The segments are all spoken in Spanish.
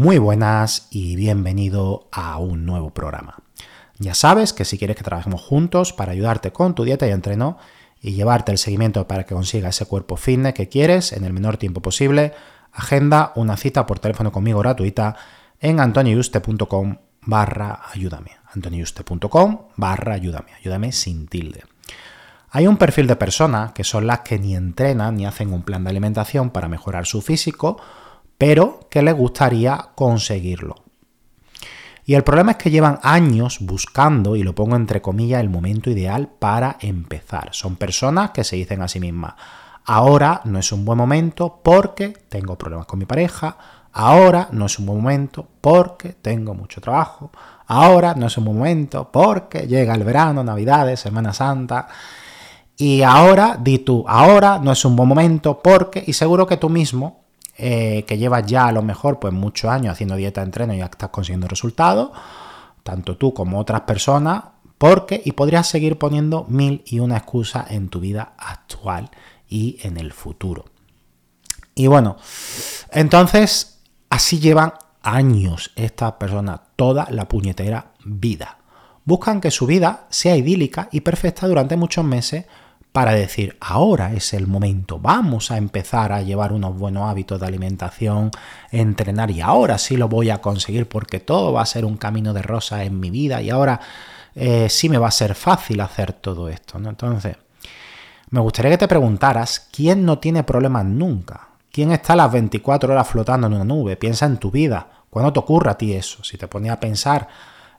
Muy buenas y bienvenido a un nuevo programa. Ya sabes que si quieres que trabajemos juntos para ayudarte con tu dieta y entreno y llevarte el seguimiento para que consigas ese cuerpo fitness que quieres en el menor tiempo posible, agenda una cita por teléfono conmigo gratuita en antoniuste.com barra ayúdame. antoniuste.com barra ayúdame. Ayúdame sin tilde. Hay un perfil de personas que son las que ni entrenan ni hacen un plan de alimentación para mejorar su físico pero que les gustaría conseguirlo. Y el problema es que llevan años buscando, y lo pongo entre comillas, el momento ideal para empezar. Son personas que se dicen a sí mismas, ahora no es un buen momento porque tengo problemas con mi pareja, ahora no es un buen momento porque tengo mucho trabajo, ahora no es un buen momento porque llega el verano, Navidades, Semana Santa. Y ahora, di tú, ahora no es un buen momento porque, y seguro que tú mismo eh, que llevas ya a lo mejor pues muchos años haciendo dieta, entreno y ya estás consiguiendo resultados, tanto tú como otras personas, porque y podrías seguir poniendo mil y una excusas en tu vida actual y en el futuro. Y bueno, entonces así llevan años estas personas, toda la puñetera vida. Buscan que su vida sea idílica y perfecta durante muchos meses para decir, ahora es el momento, vamos a empezar a llevar unos buenos hábitos de alimentación, entrenar y ahora sí lo voy a conseguir porque todo va a ser un camino de rosa en mi vida y ahora eh, sí me va a ser fácil hacer todo esto. ¿no? Entonces, me gustaría que te preguntaras, ¿quién no tiene problemas nunca? ¿Quién está las 24 horas flotando en una nube? Piensa en tu vida. ¿Cuándo te ocurre a ti eso? Si te ponía a pensar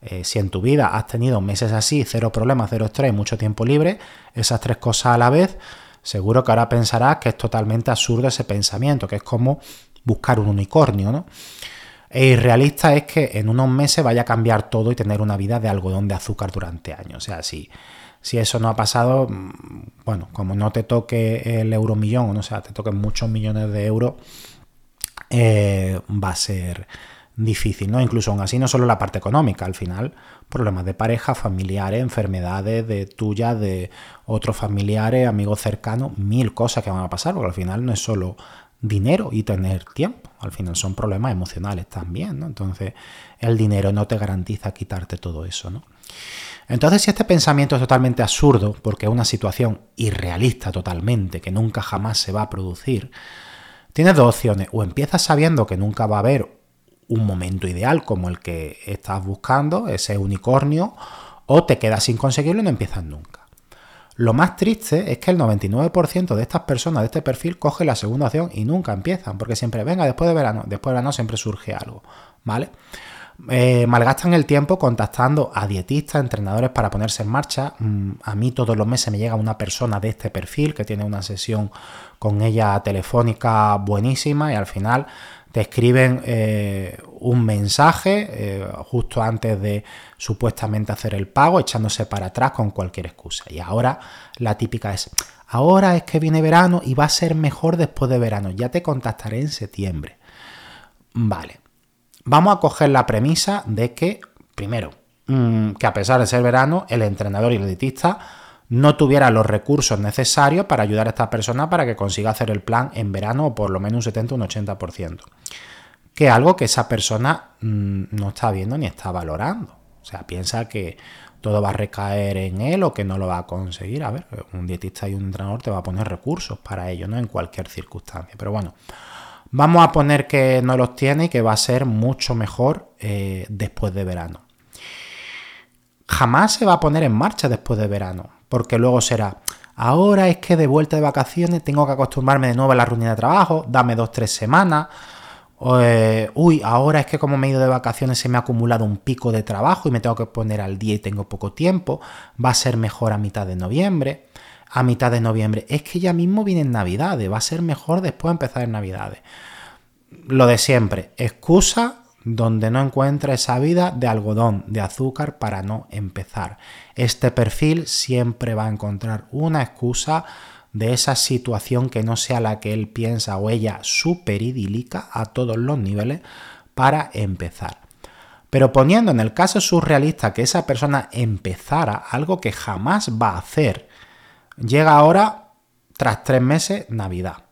eh, si en tu vida has tenido meses así, cero problemas, cero estrés, mucho tiempo libre, esas tres cosas a la vez, seguro que ahora pensarás que es totalmente absurdo ese pensamiento, que es como buscar un unicornio, ¿no? E irrealista es que en unos meses vaya a cambiar todo y tener una vida de algodón de azúcar durante años. O sea, si, si eso no ha pasado, mm, bueno, como no te toque el euromillón, o sea, te toquen muchos millones de euros, eh, va a ser difícil, ¿no? Incluso aún así, no solo la parte económica, al final, problemas de pareja, familiares, enfermedades de tuya, de otros familiares, amigos cercanos, mil cosas que van a pasar, porque al final no es solo dinero y tener tiempo, al final son problemas emocionales también, ¿no? Entonces, el dinero no te garantiza quitarte todo eso, ¿no? Entonces, si este pensamiento es totalmente absurdo, porque es una situación irrealista totalmente, que nunca jamás se va a producir, tienes dos opciones. O empiezas sabiendo que nunca va a haber un momento ideal como el que estás buscando, ese unicornio, o te quedas sin conseguirlo y no empiezas nunca. Lo más triste es que el 99% de estas personas de este perfil coge la segunda opción y nunca empiezan, porque siempre, venga, después de verano, después de verano siempre surge algo, ¿vale? Eh, malgastan el tiempo contactando a dietistas, entrenadores para ponerse en marcha. Mm, a mí todos los meses me llega una persona de este perfil que tiene una sesión con ella telefónica buenísima y al final te escriben eh, un mensaje eh, justo antes de supuestamente hacer el pago, echándose para atrás con cualquier excusa. Y ahora la típica es, ahora es que viene verano y va a ser mejor después de verano, ya te contactaré en septiembre. Vale, vamos a coger la premisa de que, primero, mm, que a pesar de ser verano, el entrenador y el dietista no tuviera los recursos necesarios para ayudar a esta persona para que consiga hacer el plan en verano o por lo menos un 70 o un 80%. Que es algo que esa persona mm, no está viendo ni está valorando. O sea, piensa que todo va a recaer en él o que no lo va a conseguir. A ver, un dietista y un entrenador te va a poner recursos para ello, ¿no? En cualquier circunstancia. Pero bueno, Vamos a poner que no los tiene y que va a ser mucho mejor eh, después de verano. Jamás se va a poner en marcha después de verano, porque luego será, ahora es que de vuelta de vacaciones tengo que acostumbrarme de nuevo a la rutina de trabajo, dame dos, tres semanas. Eh, uy, ahora es que como me he ido de vacaciones se me ha acumulado un pico de trabajo y me tengo que poner al día y tengo poco tiempo. Va a ser mejor a mitad de noviembre a mitad de noviembre. Es que ya mismo vienen Navidades, va a ser mejor después de empezar en Navidades. Lo de siempre, excusa donde no encuentra esa vida de algodón, de azúcar para no empezar. Este perfil siempre va a encontrar una excusa de esa situación que no sea la que él piensa o ella súper idílica a todos los niveles para empezar. Pero poniendo en el caso surrealista que esa persona empezara algo que jamás va a hacer Llega ahora, tras tres meses, Navidad.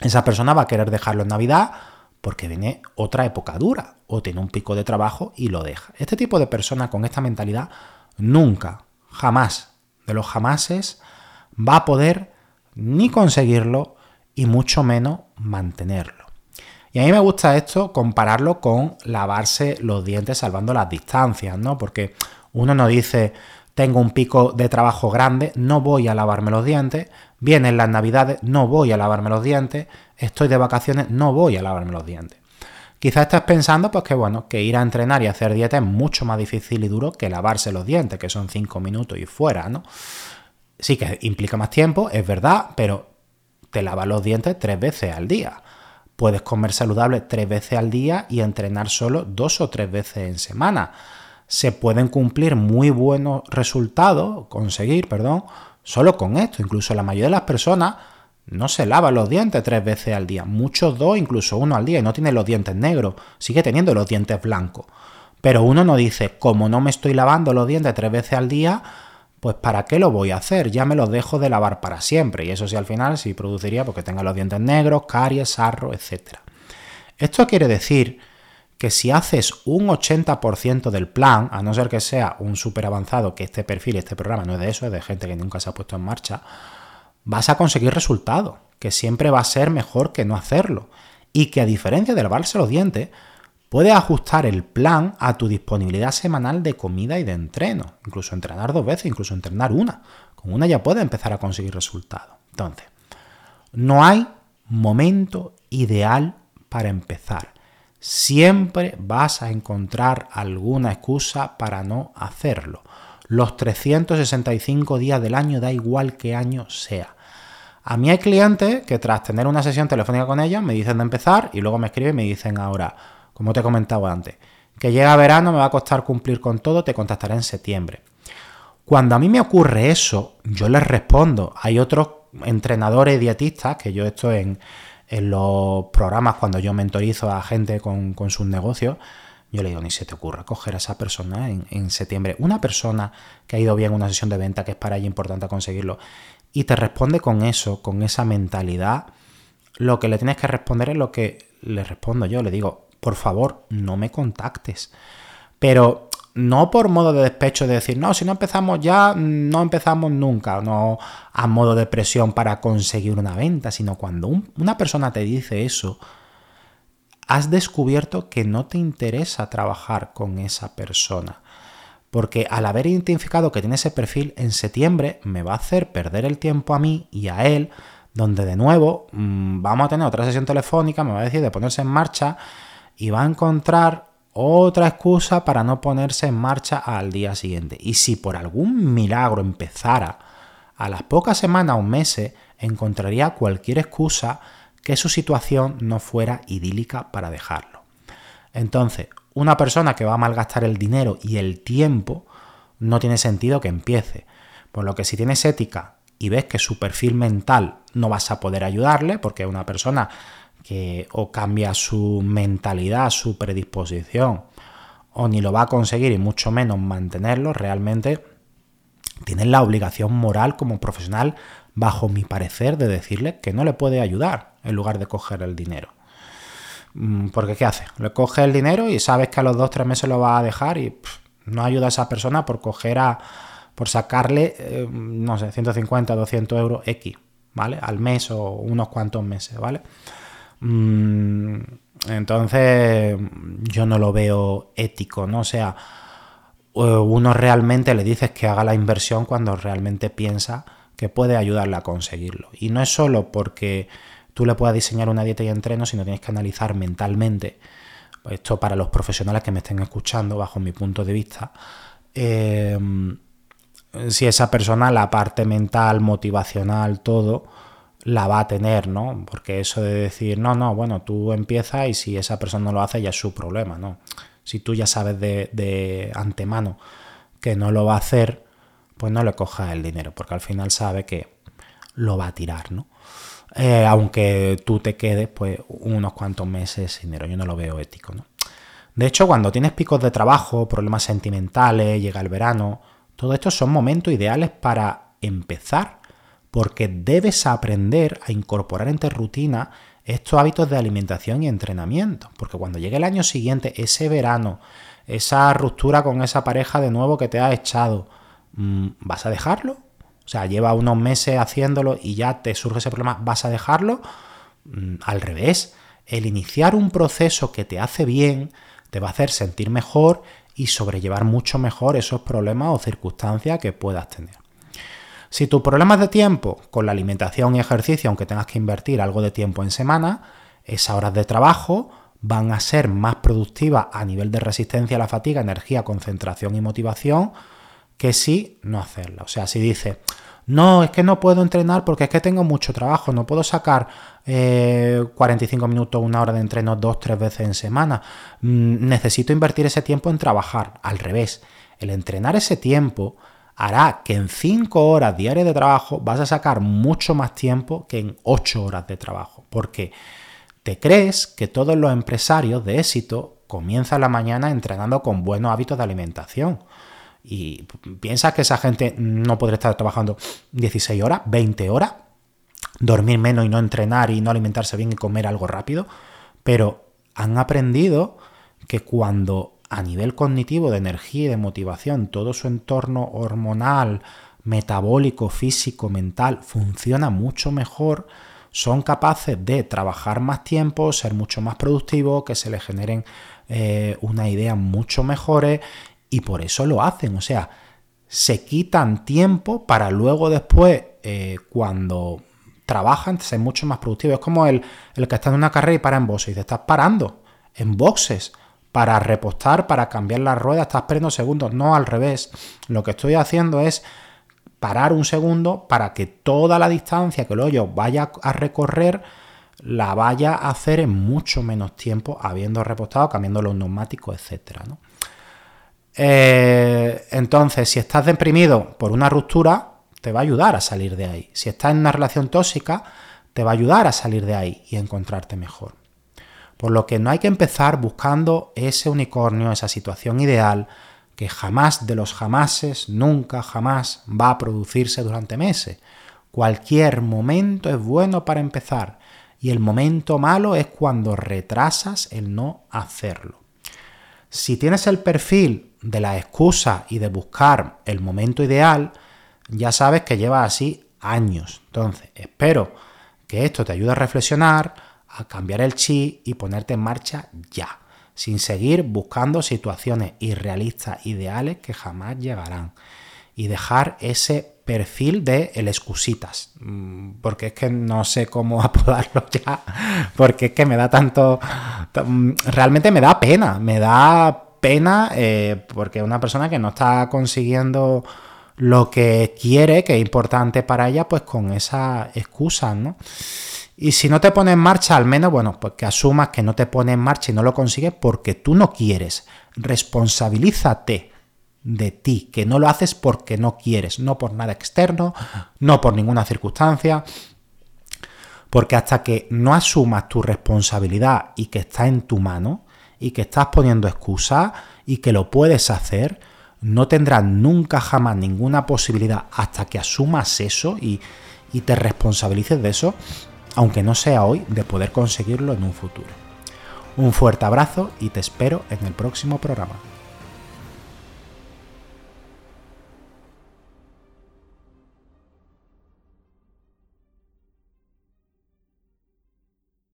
Esa persona va a querer dejarlo en Navidad porque viene otra época dura o tiene un pico de trabajo y lo deja. Este tipo de persona con esta mentalidad nunca, jamás, de los jamases, va a poder ni conseguirlo y mucho menos mantenerlo. Y a mí me gusta esto compararlo con lavarse los dientes salvando las distancias, ¿no? Porque uno no dice, tengo un pico de trabajo grande, no voy a lavarme los dientes, vienen las navidades, no voy a lavarme los dientes, estoy de vacaciones, no voy a lavarme los dientes. Quizás estás pensando pues que bueno, que ir a entrenar y hacer dieta es mucho más difícil y duro que lavarse los dientes, que son 5 minutos y fuera, ¿no? Sí que implica más tiempo, es verdad, pero te lavas los dientes tres veces al día. Puedes comer saludable tres veces al día y entrenar solo dos o tres veces en semana se pueden cumplir muy buenos resultados, conseguir, perdón, solo con esto. Incluso la mayoría de las personas no se lavan los dientes tres veces al día, muchos dos, incluso uno al día, y no tiene los dientes negros, sigue teniendo los dientes blancos. Pero uno no dice, como no me estoy lavando los dientes tres veces al día, pues ¿para qué lo voy a hacer? Ya me los dejo de lavar para siempre. Y eso sí al final sí produciría porque tenga los dientes negros, caries, sarro, etc. Esto quiere decir que si haces un 80% del plan, a no ser que sea un súper avanzado, que este perfil, este programa no es de eso, es de gente que nunca se ha puesto en marcha, vas a conseguir resultados, que siempre va a ser mejor que no hacerlo. Y que a diferencia de lavarse los dientes, puedes ajustar el plan a tu disponibilidad semanal de comida y de entreno. Incluso entrenar dos veces, incluso entrenar una. Con una ya puedes empezar a conseguir resultados. Entonces, no hay momento ideal para empezar siempre vas a encontrar alguna excusa para no hacerlo. Los 365 días del año da igual qué año sea. A mí hay clientes que tras tener una sesión telefónica con ellos me dicen de empezar y luego me escriben y me dicen ahora, como te he comentado antes, que llega verano, me va a costar cumplir con todo, te contactaré en septiembre. Cuando a mí me ocurre eso, yo les respondo. Hay otros entrenadores dietistas, que yo estoy en, en los programas cuando yo mentorizo a gente con, sus negocios, yo le digo, ni se te ocurra coger a esa persona en, septiembre. Una persona que ha ido bien una sesión de venta, que es para ella importante conseguirlo, y te responde con eso, con esa mentalidad, lo que le tienes que responder es lo que le respondo yo. Le digo, por favor, no me contactes. Pero no por modo de despecho de decir, no, si no empezamos ya, no empezamos nunca, no a modo de presión para conseguir una venta, sino cuando una persona te dice eso, has descubierto que no te interesa trabajar con esa persona. Porque al haber identificado que tiene ese perfil en septiembre, me va a hacer perder el tiempo a mí y a él, donde de nuevo mm, vamos a tener otra sesión telefónica, me va a decir de ponerse en marcha y va a encontrar otra excusa para no ponerse en marcha al día siguiente. Y si por algún milagro empezara, a las pocas semanas o meses encontraría cualquier excusa que su situación no fuera idílica para dejarlo. Entonces, una persona que va a malgastar el dinero y el tiempo, no tiene sentido que empiece. Por lo que si tienes ética y ves que su perfil mental no vas a poder ayudarle, porque es una persona que o cambia su mentalidad, su predisposición, o ni lo va a conseguir y mucho menos mantenerlo, realmente tienes la obligación moral como profesional, bajo mi parecer, de decirle que no le puede ayudar en lugar de coger el dinero. Mm, porque ¿qué hace? Le coge el dinero y sabes que a los dos tres meses lo va a dejar y no ayuda a esa persona por coger a, por sacarle, eh, no sé, 150, 200 euros X, ¿vale? Al mes o unos cuantos meses, ¿vale? Mm, entonces, yo no lo veo ético, ¿no? O sea, uno realmente le dices que haga la inversión cuando realmente piensa que puede ayudarle a conseguirlo. Y no es solo porque tú le puedas diseñar una dieta y entreno, sino tienes que analizar mentalmente, esto para los profesionales que me estén escuchando, bajo mi punto de vista, eh, si esa persona la parte mental, motivacional, todo, la va a tener, ¿no? Porque eso de decir, no, no, bueno, tú empiezas y si esa persona no lo hace ya es su problema, ¿no? Si tú ya sabes de, antemano que no lo va a hacer, pues no le cojas el dinero, porque al final sabe que lo va a tirar, ¿no? Eh, aunque tú te quedes pues unos cuantos meses sin dinero, yo no lo veo ético, ¿no? De hecho, cuando tienes picos de trabajo, problemas sentimentales, llega el verano, todo esto son momentos ideales para empezar porque debes aprender a incorporar en tu rutina estos hábitos de alimentación y entrenamiento. Porque cuando llegue el año siguiente, ese verano, esa ruptura con esa pareja de nuevo que te ha echado, mm, ¿vas a dejarlo? O sea, lleva unos meses haciéndolo y ya te surge ese problema, ¿vas a dejarlo? Mm, al revés, el iniciar un proceso que te hace bien te va a hacer sentir mejor y sobrellevar mucho mejor esos problemas o circunstancias que puedas tener. Si tu problema es de tiempo, con la alimentación y ejercicio, aunque tengas que invertir algo de tiempo en semana, esas horas de trabajo van a ser más productivas a nivel de resistencia a la fatiga, energía, concentración y motivación que si no hacerla. O sea, si dices, no, es que no puedo entrenar porque es que tengo mucho trabajo, no puedo sacar 45 eh, minutos, una hora de entreno dos, tres veces en semana. Mm, necesito invertir ese tiempo en trabajar. Al revés, el entrenar ese tiempo hará que en 5 horas diarias de trabajo vas a sacar mucho más tiempo que en 8 horas de trabajo. Porque te crees que todos los empresarios de éxito comienzan la mañana entrenando con buenos hábitos de alimentación. Y piensas que esa gente no podría estar trabajando 16 horas, 20 horas, dormir menos y no entrenar y no alimentarse bien y comer algo rápido, pero han aprendido que cuando a nivel cognitivo, de energía y de motivación, todo su entorno hormonal, metabólico, físico, mental, funciona mucho mejor, son capaces de trabajar más tiempo, ser mucho más productivos, que se les generen eh, una idea mucho mejores y por eso lo hacen. O sea, se quitan tiempo para luego después, eh, cuando trabajan, ser mucho más productivos. Es como el, el que está en una carrera y para en boxes y te estás parando en boxes para repostar, para cambiar la rueda, estás perdiendo segundos. No, al revés. Lo que estoy haciendo es parar un segundo para que toda la distancia que el hoyo vaya a recorrer la vaya a hacer en mucho menos tiempo, habiendo repostado, cambiando los neumáticos, etc. Eh, entonces, si estás deprimido por una ruptura, te va a ayudar a salir de ahí. Si estás en una relación tóxica, te va a ayudar a salir de ahí y a encontrarte mejor. Por lo que no hay que empezar buscando ese unicornio, esa situación ideal que jamás de los jamases, nunca, jamás va a producirse durante meses. Cualquier momento es bueno para empezar y el momento malo es cuando retrasas el no hacerlo. Si tienes el perfil de la excusa y de buscar el momento ideal, ya sabes que lleva así años. Entonces, espero que esto te ayude a reflexionar, a cambiar el chi y ponerte en marcha ya, sin seguir buscando situaciones irrealistas, ideales que jamás llegarán. Y dejar ese perfil de el excusitas, mm, porque es que no sé cómo apodarlo ya, porque es que me da tanto, mm, realmente me da pena, me da pena eh, porque una persona que no está consiguiendo lo que quiere, que es importante para ella, pues con esa excusa, ¿no? Y si no te pones en marcha, al menos, bueno, pues que asumas que no te pones en marcha y no lo consigues porque tú no quieres. Responsabilízate de ti, que no lo haces porque no quieres, no por nada externo, no por ninguna circunstancia. Porque hasta que no asumas tu responsabilidad y que está en tu mano y que estás poniendo excusas y que lo puedes hacer, no tendrás nunca jamás ninguna posibilidad hasta que asumas eso y, y te responsabilices de eso aunque no sea hoy, de poder conseguirlo en un futuro. Un fuerte abrazo y te espero en el próximo programa.